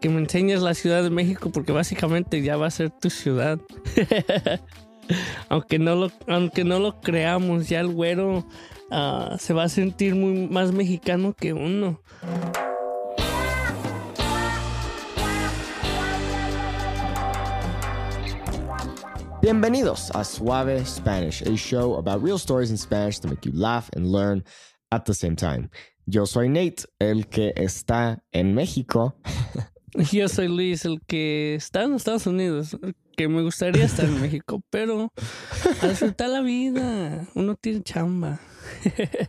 que me enseñes la Ciudad de México porque básicamente ya va a ser tu ciudad. aunque, no lo, aunque no lo creamos, ya el güero ah, se va a sentir muy más mexicano que uno. Bienvenidos a Suave Spanish, a show about real stories in Spanish to make you laugh and learn at the same time. Yo soy Nate, el que está en México. Yo soy Luis, el que está en Estados Unidos, que me gustaría estar en México, pero a disfrutar la vida, uno tiene chamba.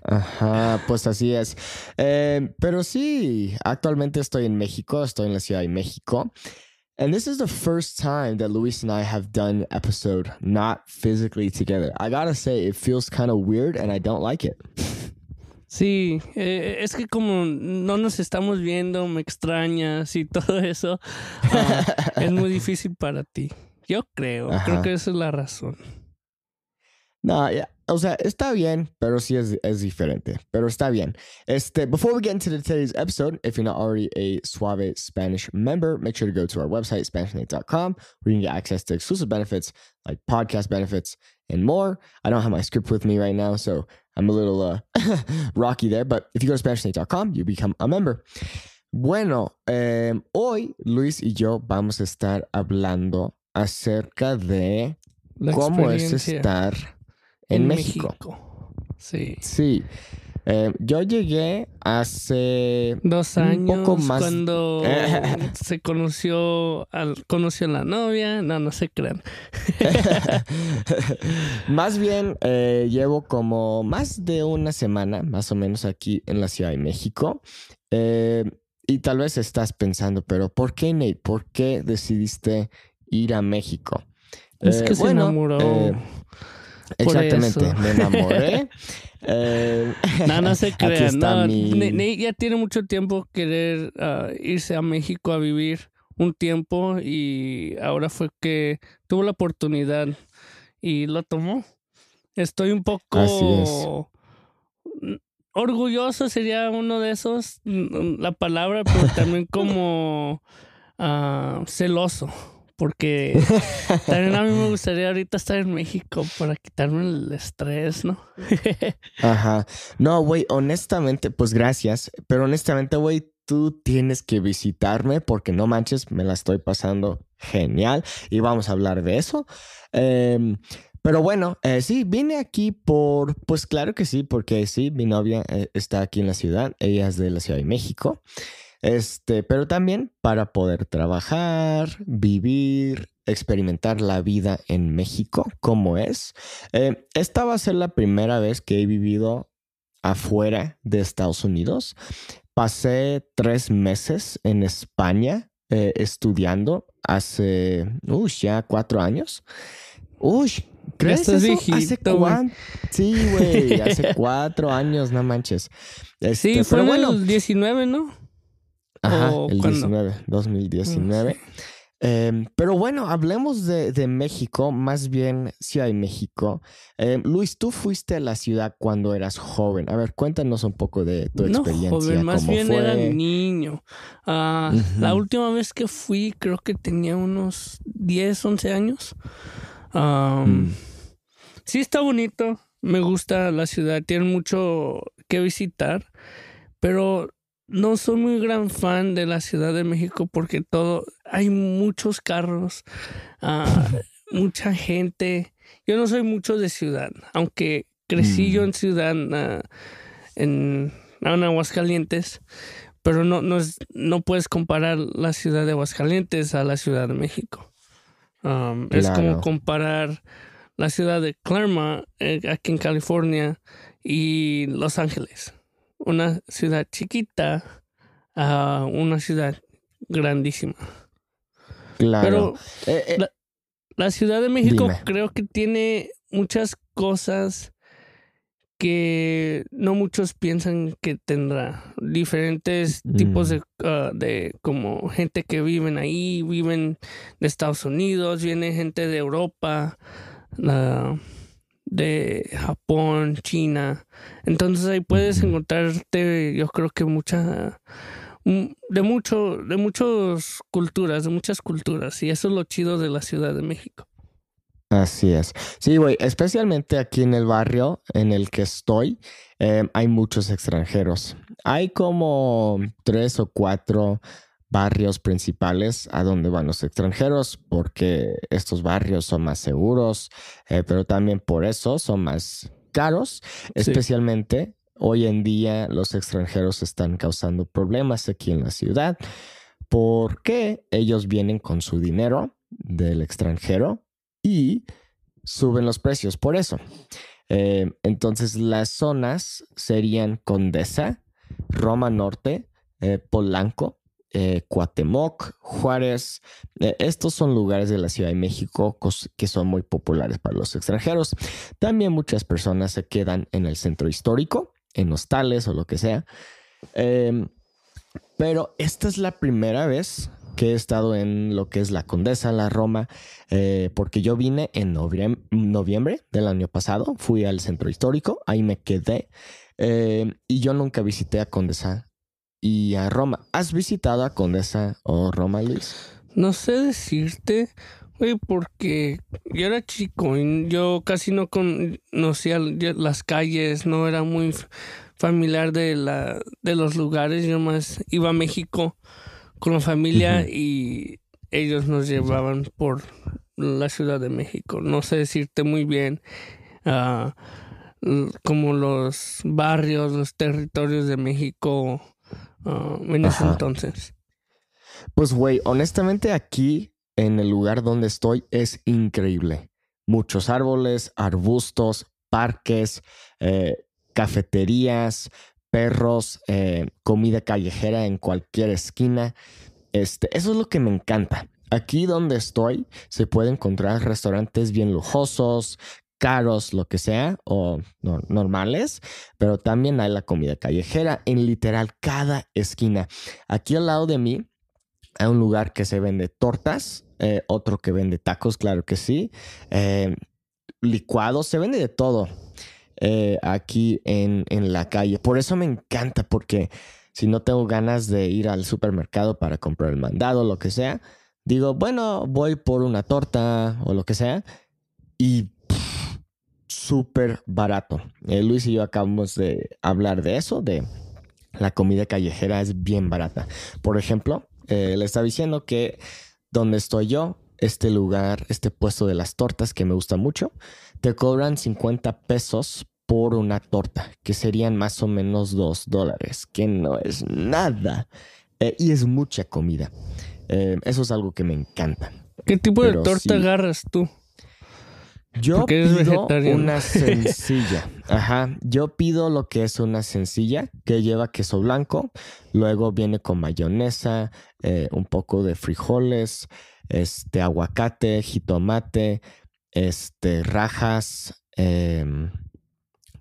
Ajá, pues así es. Eh, pero sí, actualmente estoy en México, estoy en la Ciudad de México. And this is the first time that Luis and I have done episode not physically together. I gotta say, it feels kind of weird and I don't like it. Sí, eh, es que como no nos estamos viendo, me extrañas y todo eso, uh, es muy difícil para ti. Yo creo, Ajá. creo que esa es la razón. No, yeah. O sea, está bien, pero sí es, es diferente. Pero está bien. Este, before we get into today's episode, if you're not already a Suave Spanish member, make sure to go to our website, SpanishNate.com, where you can get access to exclusive benefits like podcast benefits and more. I don't have my script with me right now, so I'm a little uh, rocky there. But if you go to SpanishNate.com, you become a member. Bueno, eh, hoy Luis y yo vamos a estar hablando acerca de La cómo es estar en, México. Sí. Sí. Eh, yo llegué hace Dos un años poco más. cuando se conoció al, conoció a la novia. No, no se crean. más bien, eh, llevo como más de una semana, más o menos, aquí en la Ciudad de México. Eh, y tal vez estás pensando, pero ¿por qué, Nate? ¿Por qué decidiste ir a México? Es Eh, que se bueno, enamoró. Eh, Exactamente, me enamoré. Eh, No, no se crean. No, mi- Ne- Nate ya tiene mucho tiempo querer ah, irse a México a vivir un tiempo y ahora fue que tuvo la oportunidad y lo tomó. Estoy un poco Así es. orgulloso sería uno de esos mm, la palabra, pero también como ah, celoso. Porque también a mí me gustaría ahorita estar en México para quitarme el estrés, ¿no? Ajá. No, güey, honestamente, pues gracias. Pero honestamente, güey, tú tienes que visitarme porque no manches, me la estoy pasando genial y vamos a hablar de eso. Em, pero bueno, eh, sí, vine aquí por, pues claro que sí, porque sí, mi novia eh, está aquí en la ciudad, ella es de la Ciudad de México. Este, pero también para poder trabajar, vivir, experimentar la vida en México, como es. Eh, esta va a ser la primera vez que he vivido afuera de Estados Unidos. Pasé tres meses en España eh, estudiando hace, uy, ya cuatro años. Uy, ¿crees estás eso? ¿Hace viejito, güey. cuán- Sí, güey, hace cuatro años, no manches. Este, Sí, fue pero en bueno, el 19, ¿no? Ajá, ¿O el cuándo? 19, 2019. Em, pero bueno, hablemos de, de México, más bien Ciudad de México. Em, Luis, tú fuiste a la ciudad cuando eras joven. A ver, cuéntanos un poco de tu No, experiencia. joven, más cómo bien fue. era niño. Ah, La última vez que fui, creo que tenía unos 10, 11 años. Mm. Sí, está bonito. Me gusta la ciudad. Tiene mucho que visitar. Pero no soy muy gran fan de la Ciudad de México porque todo. Hay muchos carros, ah, mucha gente. Yo no soy mucho de ciudad, aunque crecí yo Mm. en ciudad, ah, en, en Aguascalientes, pero no, no, es- no puedes comparar la ciudad de Aguascalientes a la Ciudad de México. Um, Es como comparar la ciudad de Claremont, eh, aquí en California, y Los Ángeles. Una ciudad chiquita a una ciudad grandísima. Claro. Pero Eh, eh, la- la Ciudad de México Dime. creo que tiene muchas cosas que no muchos piensan que tendrá. Diferentes tipos Mm. de, ah, de como gente que viven ahí, viven de Estados Unidos, viene gente de Europa, la- de Japón, China. Entonces ahí puedes encontrarte, yo creo que mucha de mucho, de muchas culturas, de muchas culturas. Y eso es lo chido de la Ciudad de México. Así es. Sí, güey, especialmente aquí en el barrio en el que estoy, em, hay muchos extranjeros. Hay como tres o cuatro barrios principales a donde van los extranjeros, porque estos barrios son más seguros, eh, pero también por eso son más caros, especialmente hoy en día los extranjeros están causando problemas aquí en la ciudad. Porque ellos vienen con su dinero del extranjero y suben los precios por eso. Eh, entonces las zonas serían Condesa, Roma Norte, eh, Polanco, eh, Cuatemoc, Juárez. estos son lugares de la Ciudad de México que son muy populares para los extranjeros. También muchas personas se quedan en el centro histórico, en hostales o lo que sea. Em, pero esta es la primera vez que he estado en lo que es la Condesa, la Roma, eh, porque yo vine en noviembre, del año pasado, fui al centro histórico, ahí me quedé eh, y yo nunca visité a Condesa y a Roma. ¿Has visitado a Condesa o Roma, Luis? No sé decirte, güey, porque yo era chico y yo casi no conocía las calles, no era muy familiar de, la, de los lugares, yo más iba a México con la familia y ellos nos llevaban por la Ciudad de México. No sé decirte muy bien uh, como los barrios, los territorios de México uh, en ese entonces. Pues, güey, honestamente aquí en el lugar donde estoy es increíble. Muchos árboles, arbustos, parques, eh, cafeterías, perros, eh, comida callejera en cualquier esquina. Este, eso es lo que me encanta. Aquí donde estoy se puede encontrar restaurantes bien lujosos, caros, lo que sea, o normales, pero también hay la comida callejera en literal cada esquina. Aquí al lado de mí hay un lugar que se vende tortas, eh, otro que vende tacos, claro que sí, eh, licuados, se vende de todo. Eh, aquí en, en la calle. Por eso me encanta, porque si no tengo ganas de ir al supermercado para comprar el mandado, lo que sea, digo, bueno, voy por una torta o lo que sea y súper barato. Eh, Luis y yo acabamos de hablar de eso, de la comida callejera es bien barata. Por ejemplo, eh, le estaba diciendo que donde estoy yo, este lugar, este puesto de las tortas que me gusta mucho, te cobran 50 pesos por una torta, que serían más o menos 2 dólares, que no es nada. Eh, y es mucha comida. Eh, eso es algo que me encanta. ¿Qué tipo de torta agarras tú? Yo pido una sencilla. Ajá. Yo pido lo que es una sencilla que lleva queso blanco. Luego viene con mayonesa, eh, un poco de frijoles, este aguacate, jitomate, este rajas, em,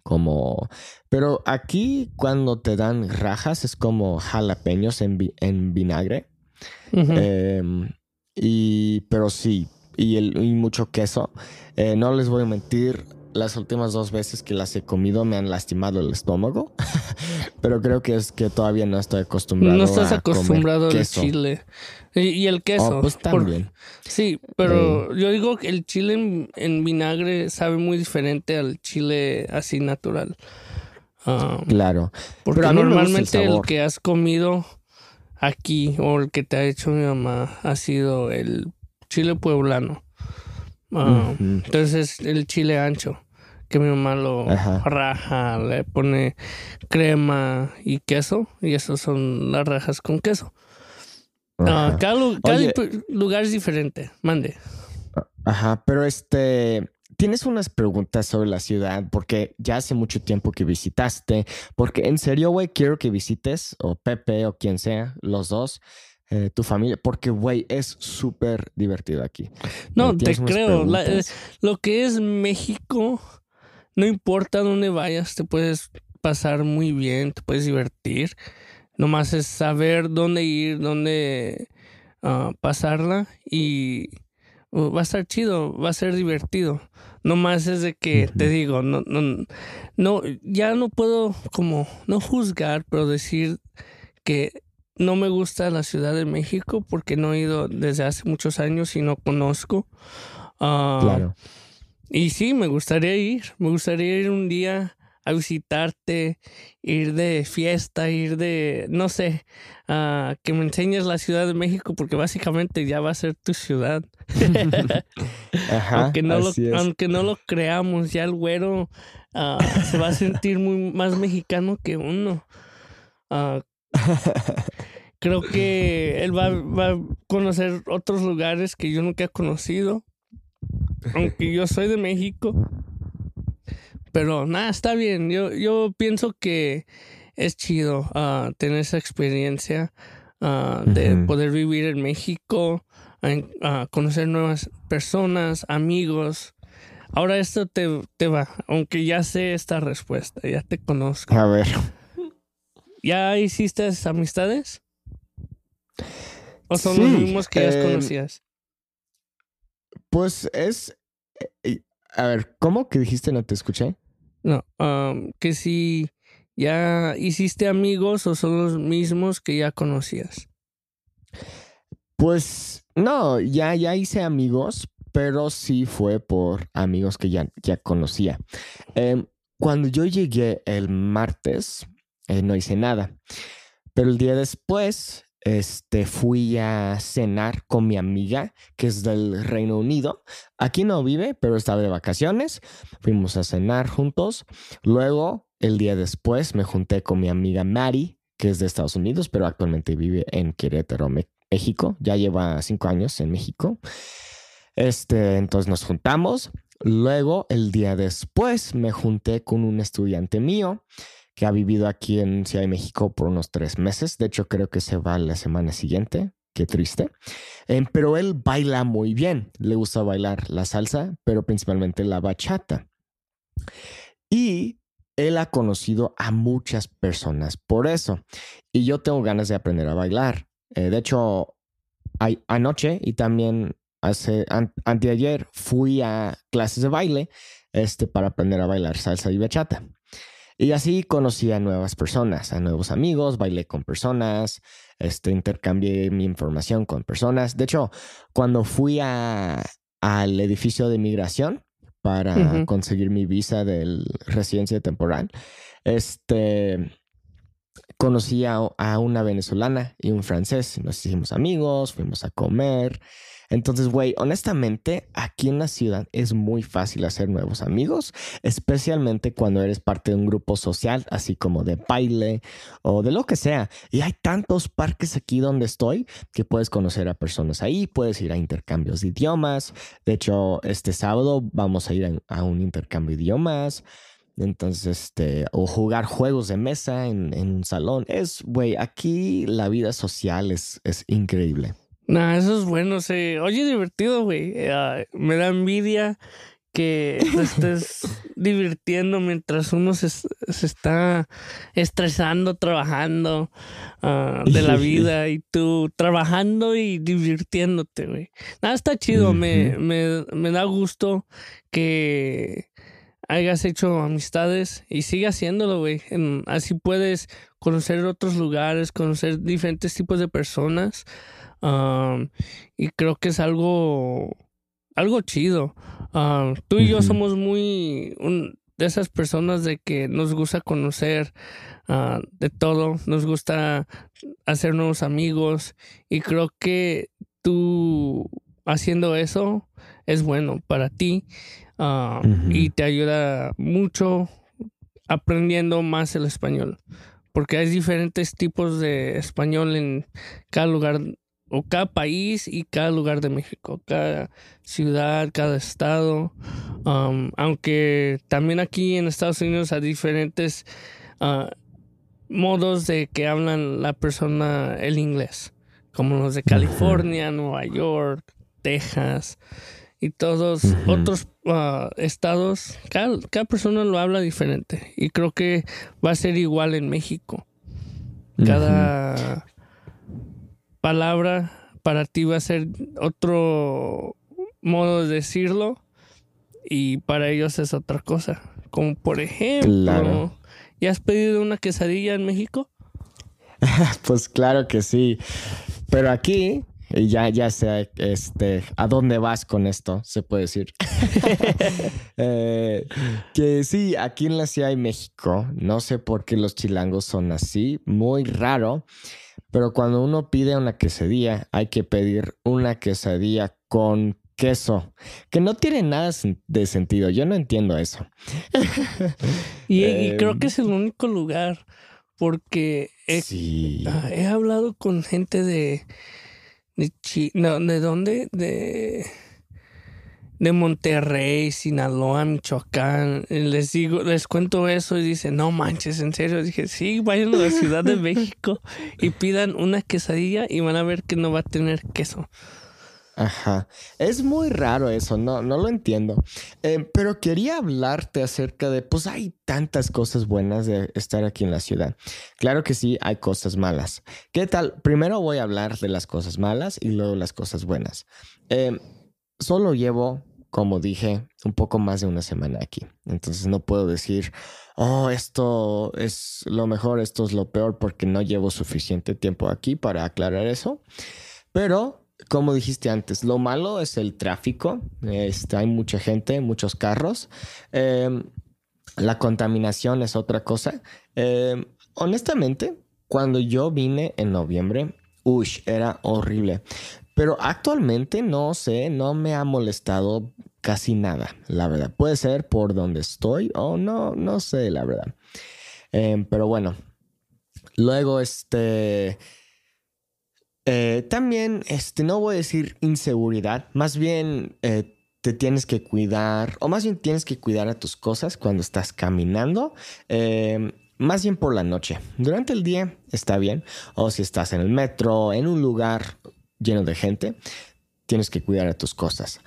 como... Pero aquí cuando te dan rajas es como jalapeños en, en vinagre. Em, y, pero sí, y, el, y mucho queso. Eh, no les voy a mentir, las últimas dos veces que las he comido me han lastimado el estómago, pero creo que es que todavía no estoy acostumbrado. No estás acostumbrado al chile. Y, el queso. Oh, pues también. sí, pero yo digo que el chile en, vinagre sabe muy diferente al chile así natural. Claro. Porque normalmente el, que has comido aquí o el que te ha hecho mi mamá ha sido el chile pueblano. Ah, entonces el chile ancho que mi mamá lo raja, le pone crema y queso, y esos son las rajas con queso. Ah, cada, lugar es diferente, mande. Ajá, pero este, tienes unas preguntas sobre la ciudad, porque ya hace mucho tiempo que visitaste, porque en serio, güey, quiero que visites, o Pepe o quien sea, los dos. Eh, tu familia, porque, güey, es súper divertido aquí. No, te creo. Eh, lo que es México no importa dónde vayas, te puedes pasar muy bien, te puedes divertir. Nomás es saber dónde ir, dónde ah, pasarla y uh, va a estar chido, va a ser divertido. Nomás es de que te digo, no, no, no, ya no puedo como no juzgar, pero decir que no me gusta la Ciudad de México porque no he ido desde hace muchos años y no conozco. Ah, Claro. y sí, me gustaría ir. Me gustaría ir un día a visitarte, ir de fiesta, ir de, no sé, que me enseñes la Ciudad de México porque básicamente ya va a ser tu ciudad. Ajá. aunque, no lo, aunque no lo creamos, ya el güero ah, se va a sentir muy más mexicano que uno. Ah, creo que él va, va a conocer otros lugares que yo nunca he conocido. Aunque yo soy de México. Pero nada, está bien. Yo, yo pienso que es chido ah, tener esa experiencia ah, de poder vivir en México, ah, conocer nuevas personas, amigos. Ahora esto te, te va, aunque ya sé esta respuesta, ya te conozco. A ver. ¿Ya hiciste amistades? ¿O son Sí, los mismos que ya eh, conocías? Pues es. eh, A ver, ¿cómo que dijiste? No te escuché. No, que si ya hiciste amigos o son los mismos que ya conocías. Pues no, ya, ya hice amigos, pero sí fue por amigos que ya, ya conocía. Em, cuando yo llegué el martes, eh, no hice nada, pero el día después, este, fui a cenar con mi amiga, que es del Reino Unido. Aquí no vive, pero estaba de vacaciones. Fuimos a cenar juntos. Luego, el día después, me junté con mi amiga Mari, que es de Estados Unidos, pero actualmente vive en Querétaro, México. Ya lleva cinco años en México. Este, entonces nos juntamos. Luego, el día después, me junté con un estudiante mío que ha vivido aquí en Ciudad de México por unos tres meses. De hecho, creo que se va la semana siguiente. Qué triste. Em, pero él baila muy bien. Le gusta bailar la salsa, pero principalmente la bachata. Y él ha conocido a muchas personas por eso. Y yo tengo ganas de aprender a bailar. Eh, de hecho, ay- anoche y también hace an- anteayer fui a clases de baile este, para aprender a bailar salsa y bachata. Y así conocí a nuevas personas, a nuevos amigos, bailé con personas, este, intercambié mi información con personas. De hecho, cuando fui a, al edificio de migración para conseguir mi visa de residencia temporal, este, conocí a, a una venezolana y un francés. Nos hicimos amigos, fuimos a comer. Entonces, güey, honestamente, aquí en la ciudad es muy fácil hacer nuevos amigos, especialmente cuando eres parte de un grupo social, así como de baile o de lo que sea. Y hay tantos parques aquí donde estoy que puedes conocer a personas ahí, puedes ir a intercambios de idiomas. De hecho, este sábado vamos a ir a, un intercambio de idiomas. Entonces, este, o jugar juegos de mesa en, en un salón. Es, güey, aquí la vida social es, es increíble. Nah, eso es bueno. Se oye divertido, güey. Eh, me da envidia que te estés divirtiendo mientras uno se, se está estresando, trabajando ah, de la vida y tú trabajando y divirtiéndote, güey. Nada, está chido. me, me, me da gusto que hayas hecho amistades y sigue haciéndolo, güey. Así puedes conocer otros lugares, conocer diferentes tipos de personas. Um, y creo que es algo, algo chido. Tú y yo somos muy un- de esas personas de que nos gusta conocer ah, de todo, nos gusta hacer nuevos amigos y creo que tú haciendo eso es bueno para ti ah, Ujú. y te ayuda mucho aprendiendo más el español porque hay diferentes tipos de español en cada lugar o cada país y cada lugar de México, cada ciudad, cada estado. Um, aunque también aquí en Estados Unidos hay diferentes ah, modos de que hablan la persona el inglés, como los de California, Nueva York, Texas y todos otros ah, estados. Cada, cada persona lo habla diferente y creo que va a ser igual en México. Cada palabra para ti va a ser otro modo de decirlo y para ellos es otra cosa. Como por ejemplo, Claro. ¿ya has pedido una quesadilla en México? pues claro que sí. Pero aquí y ya, ya sé este, a dónde vas con esto, se puede decir. Eh, que sí, aquí en la Ciudad de México, no sé por qué los chilangos son así, muy raro, pero cuando uno pide una quesadilla, hay que pedir una quesadilla con queso, que no tiene nada de sentido. Yo no entiendo eso. y, creo que es el único lugar, porque ah, he hablado con gente de de no, ¿de dónde? De de Monterrey, Sinaloa, Michoacán. Les digo, les cuento eso y dicen, no manches, en serio. Dije, sí, vayan a la Ciudad de México y pidan una quesadilla y van a ver que no va a tener queso. Ajá. Es muy raro eso, no, no lo entiendo. Eh, pero quería hablarte acerca de, pues hay tantas cosas buenas de estar aquí en la ciudad. Claro que sí, hay cosas malas. ¿Qué tal? Primero voy a hablar de las cosas malas y luego las cosas buenas. Eh, solo llevo, como dije, un poco más de una semana aquí. Entonces no puedo decir, oh, esto es lo mejor, esto es lo peor, porque no llevo suficiente tiempo aquí para aclarar eso. Pero como dijiste antes, lo malo es el tráfico. Este, hay mucha gente, muchos carros. Em, la contaminación es otra cosa. Em, honestamente, cuando yo vine en noviembre, uy, era horrible. Pero actualmente no sé, no me ha molestado casi nada, la verdad. Puede ser por donde estoy o no, no sé, la verdad. Em, pero bueno, luego este eh, también, este, no voy a decir inseguridad, más bien eh, te tienes que cuidar, o más bien tienes que cuidar a tus cosas cuando estás caminando, em, más bien por la noche. Durante el día está bien, o si estás en el metro, en un lugar lleno de gente, tienes que cuidar a tus cosas.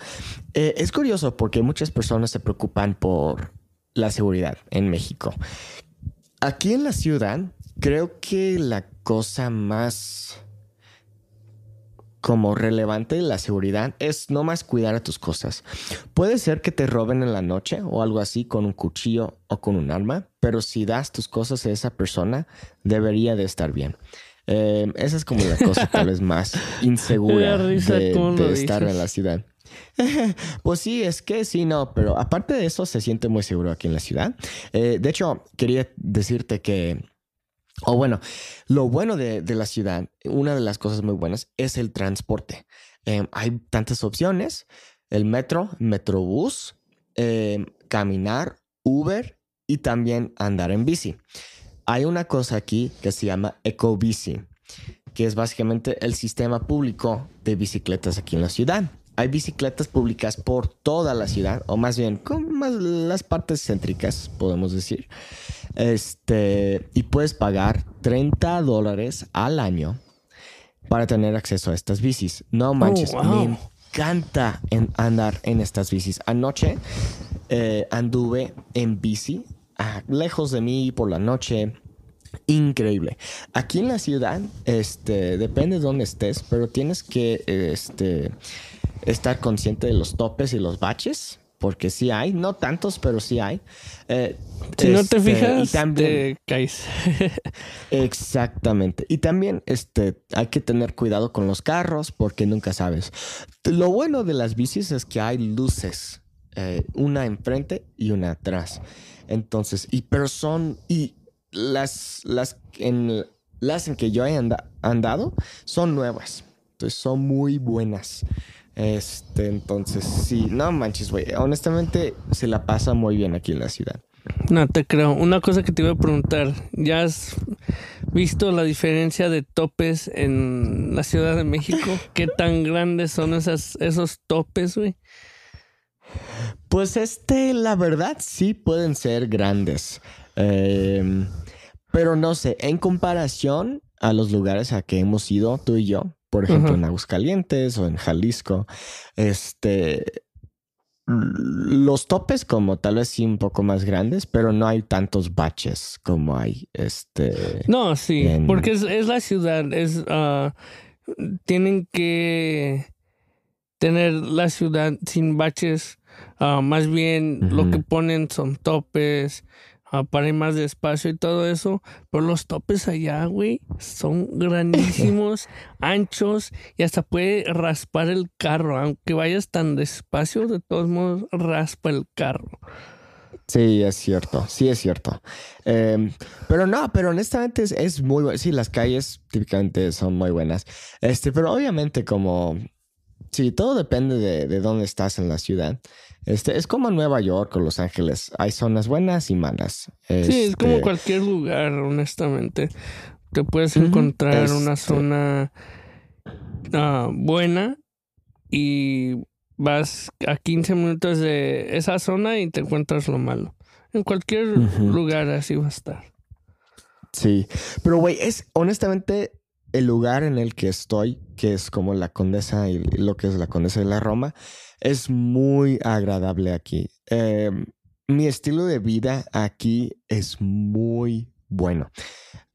Eh, es curioso porque muchas personas se preocupan por la seguridad en México. Aquí en la ciudad, creo que la cosa más como relevante la seguridad es no más cuidar a tus cosas. Puede ser que te roben en la noche o algo así con un cuchillo o con un arma, pero si das tus cosas a esa persona, debería de estar bien. Eh, esa es como la cosa tal vez más insegura de, estar en la ciudad. pues sí, es que sí, no, pero aparte de eso se siente muy seguro aquí en la ciudad. Eh, de hecho, quería decirte que o bueno, lo bueno de, la ciudad, una de las cosas muy buenas es el transporte. Em, hay tantas opciones, el metro, metrobús, em, caminar, Uber y también andar en bici. Hay una cosa aquí que se llama EcoBici, que es básicamente el sistema público de bicicletas aquí en la ciudad. Hay bicicletas públicas por toda la ciudad, o más bien con más las partes céntricas, podemos decir. Este, y puedes pagar 30 dólares al año para tener acceso a estas bicis. No manches, oh, me encanta andar en estas bicis. Anoche eh, anduve en bici, ah, lejos de mí por la noche. Increíble. Aquí en la ciudad, este, depende de dónde estés, pero tienes que este, estar consciente de los topes y los baches porque sí hay, no tantos, pero sí hay. Eh, si no te este, fijas, te caes. exactamente. Y también este, hay que tener cuidado con los carros porque nunca sabes. Lo bueno de las bicis es que hay luces, eh, una enfrente y una atrás. Entonces, y pero son, y las, las, en, las en que yo he andado son nuevas. Entonces son muy buenas. Este, entonces, sí, no manches, güey. Honestamente, se la pasa muy bien aquí en la ciudad. No te creo. Una cosa que te iba a preguntar, ¿ya has visto la diferencia de topes en la Ciudad de México? ¿Qué tan grandes son esas, esos topes, güey? Pues este, la verdad, sí pueden ser grandes. Em, pero no sé, en comparación a los lugares a que hemos ido, tú y yo, por ejemplo, en Aguascalientes o en Jalisco, este, los topes como tal vez sí un poco más grandes, pero no hay tantos baches como hay este. No, sí, porque es, la ciudad, es uh, tienen que tener la ciudad sin baches. Uh, más bien lo que ponen son topes, ah, para ir más despacio y todo eso. Pero los topes allá, güey, son grandísimos, anchos y hasta puede raspar el carro. Aunque vayas tan despacio, de todos modos raspa el carro. Sí, es cierto, sí es cierto. Em, pero no, pero honestamente es, muy bueno. Sí, las calles típicamente son muy buenas. Este, pero obviamente como... Sí, todo depende de, de dónde estás en la ciudad. Este, es como Nueva York o Los Ángeles. Hay zonas buenas y malas. sí, es como este cualquier lugar, honestamente. Te puedes encontrar una este zona ah, buena y vas a 15 minutos de esa zona y te encuentras lo malo. En cualquier lugar así va a estar. Sí, pero güey, es honestamente el lugar en el que estoy, que es como la Condesa y lo que es la Condesa de la Roma, es muy agradable aquí. Em, mi estilo de vida aquí es muy bueno.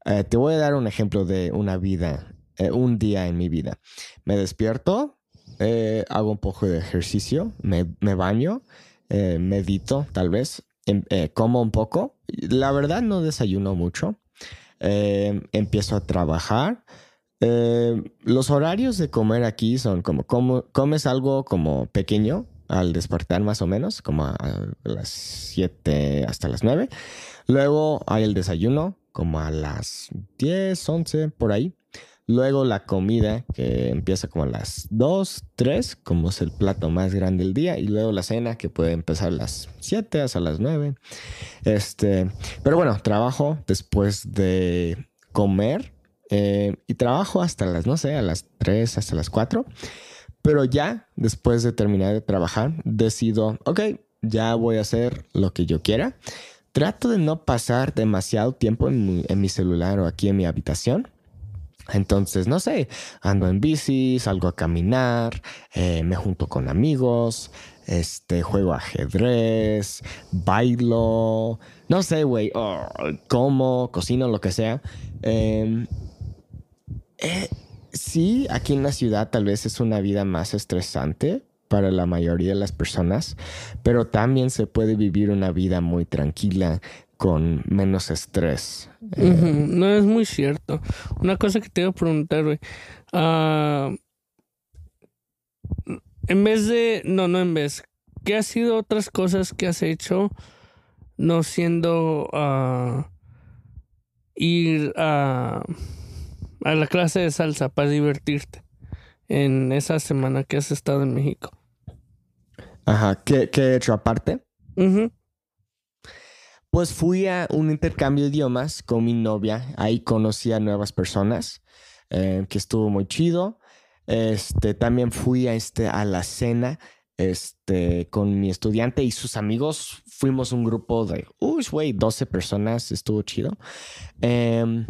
Eh, te voy a dar un ejemplo de una vida, eh, un día en mi vida. Me despierto, eh, hago un poco de ejercicio, me, baño, eh, medito tal vez, em, como un poco. La verdad no desayuno mucho. empiezo a trabajar. Los horarios de comer aquí son como, como comes algo como pequeño al despertar más o menos, como a, las 7 hasta las 9. Luego hay el desayuno como a las 10, 11 por ahí. Luego la comida, que empieza como a las 2, 3, como es el plato más grande del día. Y luego la cena, que puede empezar a las 7 hasta las 9. Este, pero bueno, trabajo después de comer. Eh, y trabajo hasta las, no sé, a las 3, hasta las 4. Pero ya, después de terminar de trabajar, decido, ok, ya voy a hacer lo que yo quiera. Trato de no pasar demasiado tiempo en mi celular o aquí en mi habitación entonces, no sé, ando en bici, salgo a caminar, eh, me junto con amigos, este, juego ajedrez, bailo, no sé, güey, como, cocino, lo que sea. Em, eh, sí, aquí en la ciudad tal vez es una vida más estresante para la mayoría de las personas, pero también se puede vivir una vida muy tranquila, con menos estrés. No es muy cierto. Una cosa que te iba a preguntar, güey. Ah, en vez de. No, no en vez. ¿Qué ha sido otras cosas que has hecho no siendo uh, ir a, a la clase de salsa para divertirte en esa semana que has estado en México? Ajá. ¿Qué, qué he hecho aparte? Pues fui a un intercambio de idiomas con mi novia. Ahí conocí a nuevas personas, eh, que estuvo muy chido. Este, también fui a, este, a la cena este, con mi estudiante y sus amigos. Fuimos un grupo de, uy, güey, 12 personas. Estuvo chido. Em,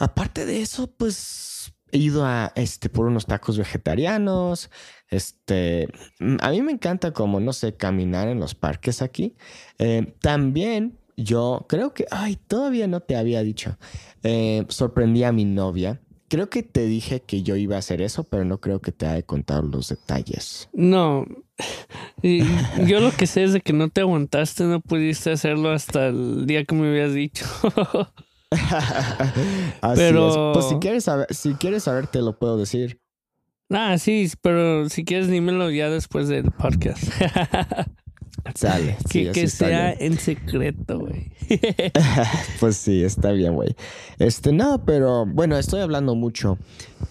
aparte de eso, pues he ido a, este, por unos tacos vegetarianos. Este, mm, a mí me encanta como, no sé, caminar en los parques aquí. Eh, también yo creo que, ay, todavía no te había dicho, eh, sorprendí a mi novia. Creo que te dije que yo iba a hacer eso, pero no creo que te haya contado los detalles. No, yo lo que sé es de que no te aguantaste, no pudiste hacerlo hasta el día que me habías dicho. pero... Pues si quieres saber, si quieres saber, te lo puedo decir. Ah, sí, pero si quieres dímelo ya después del podcast. Sale. que, que sea en secreto, güey. pues sí, está bien, güey. Este, no, pero bueno, estoy hablando mucho.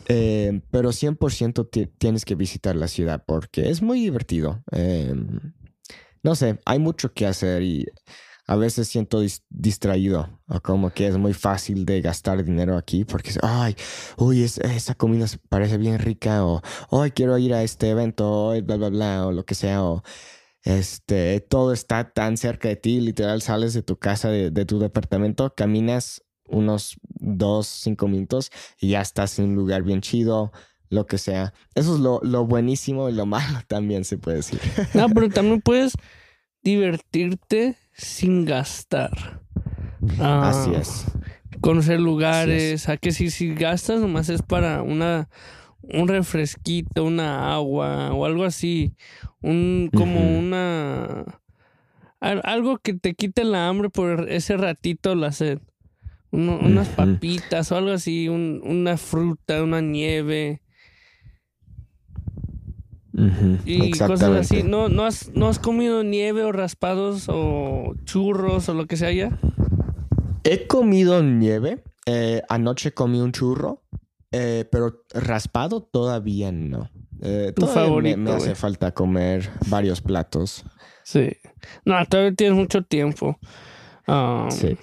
Eh, pero 100% tienes que visitar la ciudad porque es muy divertido. Eh, no sé, hay mucho que hacer y a veces siento distraído o como que es muy fácil de gastar dinero aquí porque, ay, uy, esa comida parece bien rica o, hoy quiero ir a este evento, hoy, bla, bla, bla, o lo que sea, o este, todo está tan cerca de ti, literal, sales de tu casa, de, tu departamento, caminas unos dos, cinco minutos y ya estás en un lugar bien chido, lo que sea. Eso es lo, lo buenísimo y lo malo también se puede decir. No, pero también puedes divertirte sin gastar. Así ah, es. Conocer lugares, a que si, si gastas nomás es para una un refresquito, una agua o algo así, un como una algo que te quite la hambre por ese ratito la sed. unas papitas o algo así, una fruta, una nieve. Y cosas así. ¿No, no, has, ¿No has comido nieve o raspados o churros o lo que sea ya? He comido nieve. Eh, anoche comí un churro, eh, pero raspado todavía no. Eh, tu favorito. Me, hace falta comer varios platos. Sí. No, todavía tienes mucho tiempo. Um, sí.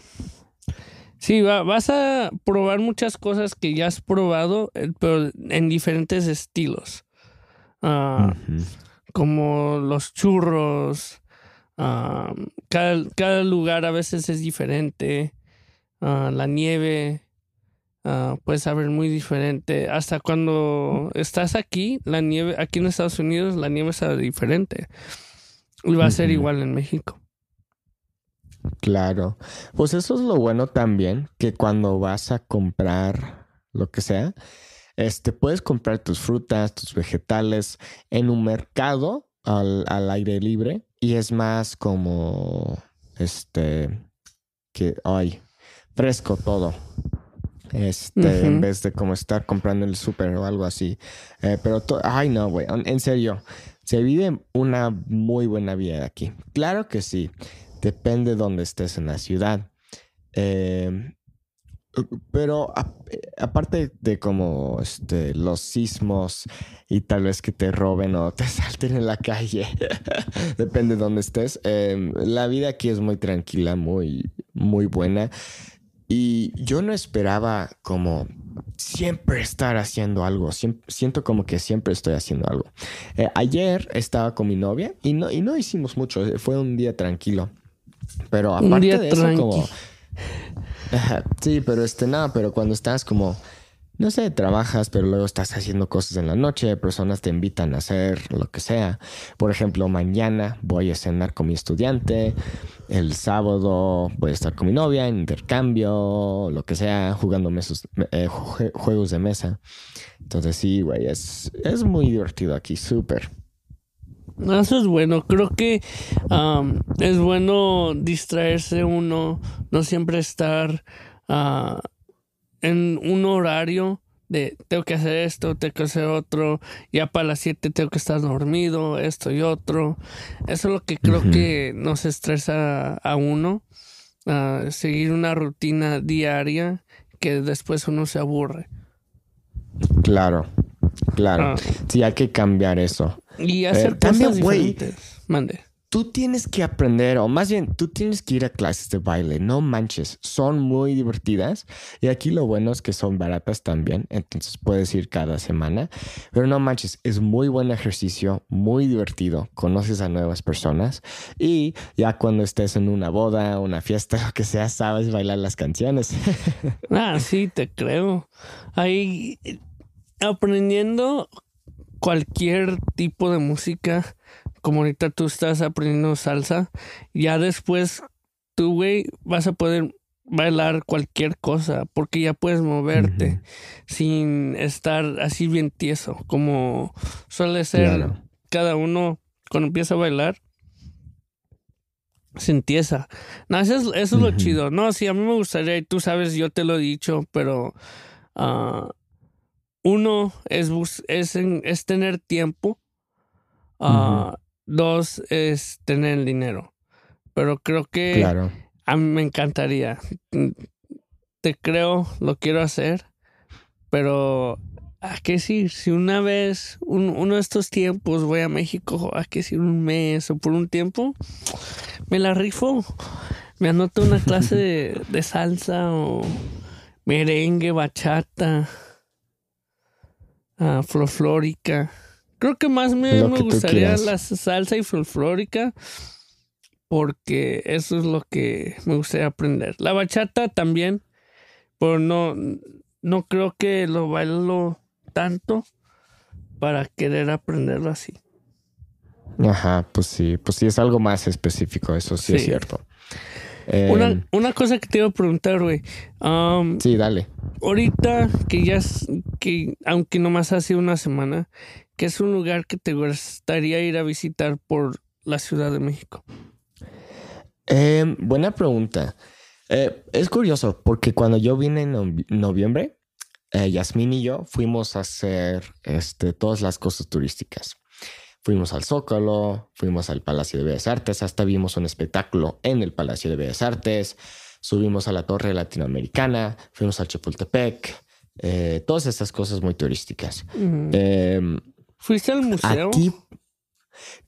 Sí, vas a probar muchas cosas que ya has probado, pero en diferentes estilos. Ah, como los churros. Ah, cada, lugar a veces es diferente. Ah, la nieve puede saber muy diferente. Hasta cuando estás aquí, la nieve, aquí en Estados Unidos, la nieve sabe diferente. Y va a ser igual en México. Claro. Pues eso es lo bueno también, que cuando vas a comprar lo que sea, este, puedes comprar tus frutas, tus vegetales en un mercado al, al aire libre y es más como, este, que, ay, fresco todo. Este, en vez de como estar comprando en el súper o algo así. Eh, pero, ay, no, güey, en serio, se vive una muy buena vida aquí. Claro que sí, depende de dónde estés en la ciudad. Eh, pero aparte de como este, los sismos y tal vez que te roben o te salten en la calle, depende de dónde estés, em, la vida aquí es muy tranquila, muy, muy buena. Y yo no esperaba como siempre estar haciendo algo. siento como que siempre estoy haciendo algo. Eh, ayer estaba con mi novia y no, y no hicimos mucho. Eh, fue un día tranquilo. Pero aparte de eso, como. Sí, pero este nada, pero cuando estás como no sé, trabajas, pero luego estás haciendo cosas en la noche, personas te invitan a hacer lo que sea. Por ejemplo, mañana voy a cenar con mi estudiante, el sábado voy a estar con mi novia en intercambio, lo que sea, jugando eh, juegos de mesa. Entonces sí, güey, es, es muy divertido aquí, súper. Eso es bueno, creo que es bueno distraerse uno, no siempre estar... Uh, en un horario de tengo que hacer esto, tengo que hacer otro, ya para las 7 tengo que estar dormido, esto y otro. Eso es lo que creo que nos estresa a uno, seguir una rutina diaria que después uno se aburre. Claro, claro. Ah. Sí, hay que cambiar eso. Y hacer eh, cosas diferentes. Mande tú tienes que aprender, o más bien, tú tienes que ir a clases de baile, no manches, son muy divertidas y aquí lo bueno es que son baratas también, entonces puedes ir cada semana, pero no manches, es muy buen ejercicio, muy divertido, conoces a nuevas personas y ya cuando estés en una boda, una fiesta, lo que sea, sabes bailar las canciones. ah, sí, te creo. Ahí aprendiendo cualquier tipo de música como ahorita tú estás aprendiendo salsa, ya después tú, güey, vas a poder bailar cualquier cosa porque ya puedes moverte sin estar así bien tieso como suele ser cada uno cuando empieza a bailar se entiesa. No, eso es, lo chido. No, sí, a mí me gustaría, y tú sabes, yo te lo he dicho, pero ah, uno es, es, es, tener tiempo. Uh, Dos es tener el dinero. Pero creo que a mí me encantaría. Te creo, lo quiero hacer. Pero ¿a qué decir? Si una vez, uno de estos tiempos voy a México, ¿a qué decir? Un mes o por un tiempo, me la rifo. Me anoto una clase de, de salsa o merengue, bachata, uh, folclórica. Creo que más me, gustaría la salsa y folclórica porque eso es lo que me gustaría aprender. La bachata también, pero no, no creo que lo bailo tanto para querer aprenderlo así. Ajá, pues sí, pues sí es algo más específico, eso sí, es cierto. Una, em, una, cosa que te iba a preguntar, güey. sí, dale. Ahorita que ya, que aunque nomás hace una semana, ¿Qué es un lugar que te gustaría ir a visitar por la Ciudad de México? Em, buena pregunta. Eh, es curioso porque cuando yo vine en noviembre, eh, Yasmín y yo fuimos a hacer este, todas las cosas turísticas. Fuimos al Zócalo, fuimos al Palacio de Bellas Artes, hasta vimos un espectáculo en el Palacio de Bellas Artes, subimos a la Torre Latinoamericana, fuimos al Chapultepec, eh, todas estas cosas muy turísticas. Em, ¿Fuiste al museo? Aquí,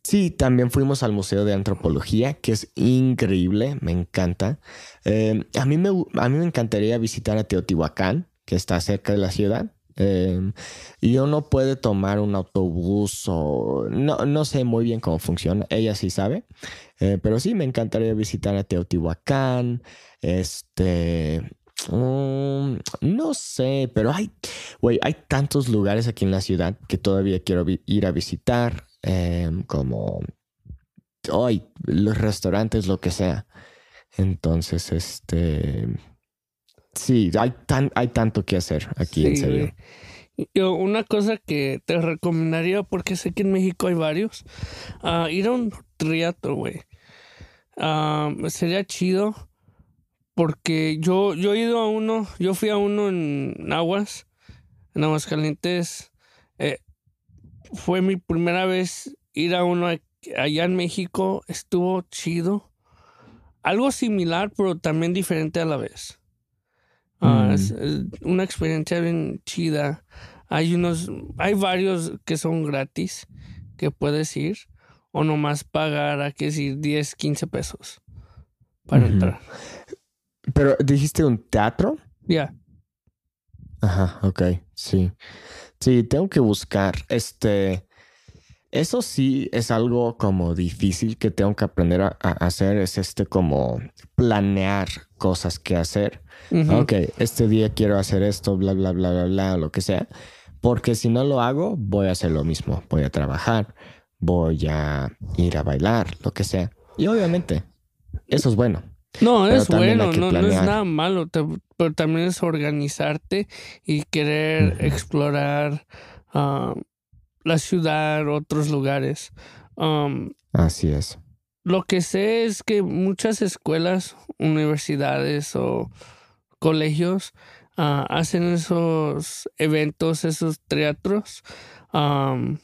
sí, también fuimos al Museo de Antropología, que es increíble, me encanta. Em, a, mí me, a mí me encantaría visitar a Teotihuacán, que está cerca de la ciudad. Em, y uno puede tomar un autobús o no, no sé muy bien cómo funciona, ella sí sabe, eh, pero sí me encantaría visitar a Teotihuacán, este, mm, no sé, pero hay, güey, hay tantos lugares aquí en la ciudad que todavía quiero ir a visitar, em, como hoy, los restaurantes, lo que sea. Entonces, este, Sí, hay, tan, hay tanto que hacer aquí, en serio. Yo, una cosa que te recomendaría, porque sé que en México hay varios, uh, ir a un triatlo, güey. Uh, sería chido, porque yo, yo he ido a uno, yo fui a uno en Aguas, en Aguascalientes. Eh, fue mi primera vez ir a uno allá en México, estuvo chido. Algo similar, pero también diferente a la vez. Mm. es, una experiencia bien chida. Hay unos, hay varios que son gratis que puedes ir o nomás pagar a que decir 10, 15 pesos para entrar. Pero dijiste un teatro? Ya. Ajá, ok, sí. Sí, tengo que buscar. Este, eso sí es algo como difícil que tengo que aprender a hacer. Es este como planear cosas que hacer. Ok, este día quiero hacer esto, bla, bla, bla, bla, bla, lo que sea. Porque si no lo hago, voy a hacer lo mismo. Voy a trabajar, voy a ir a bailar, lo que sea. Y obviamente, eso es bueno. No, es bueno, no, no, es nada malo, pero también es organizarte y querer explorar ah, la ciudad, otros lugares. Um, Así es. Lo que sé es que muchas escuelas, universidades o colegios ah, hacen esos eventos, esos teatros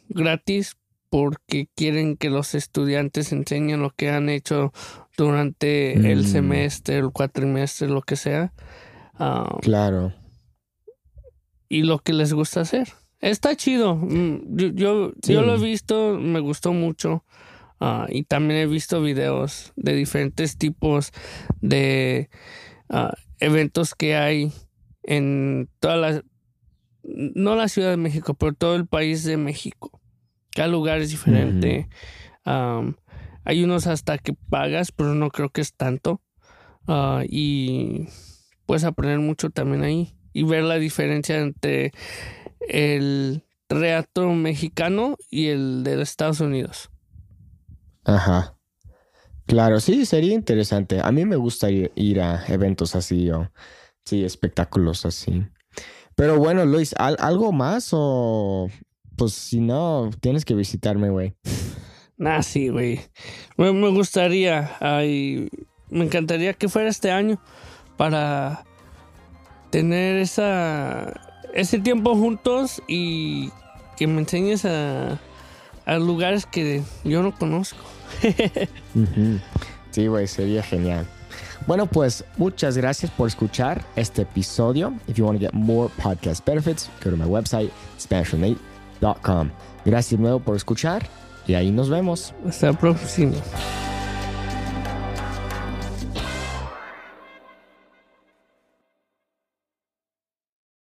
gratis porque quieren que los estudiantes enseñen lo que han hecho durante el mm. semestre, el cuatrimestre, lo que sea. claro. Y lo que les gusta hacer. Está chido. Mm, yo, yo lo he visto, me gustó mucho. Ah, y también he visto videos de diferentes tipos de ah, eventos que hay en toda la, no la Ciudad de México, pero todo el país de México. Cada lugar es diferente. hay unos hasta que pagas, pero no creo que es tanto. Ah, y puedes aprender mucho también ahí y ver la diferencia entre el teatro mexicano y el de Estados Unidos. Ajá. Claro, sí, sería interesante. A mí me gusta ir, a eventos así o sí, espectáculos así. Pero bueno, Luis, ¿algo más o pues si no, tienes que visitarme, güey? Nah, sí, güey. Me, gustaría, ay, me encantaría que fuera este año para tener esa ese tiempo juntos y que me enseñes a, a lugares que yo no conozco. Sí, güey, sería genial. Bueno, pues muchas gracias por escuchar este episodio. If you want to get more podcast benefits, go to my website, SpanishWithNate.com. Gracias de nuevo por escuchar y ahí nos vemos. Hasta la próxima.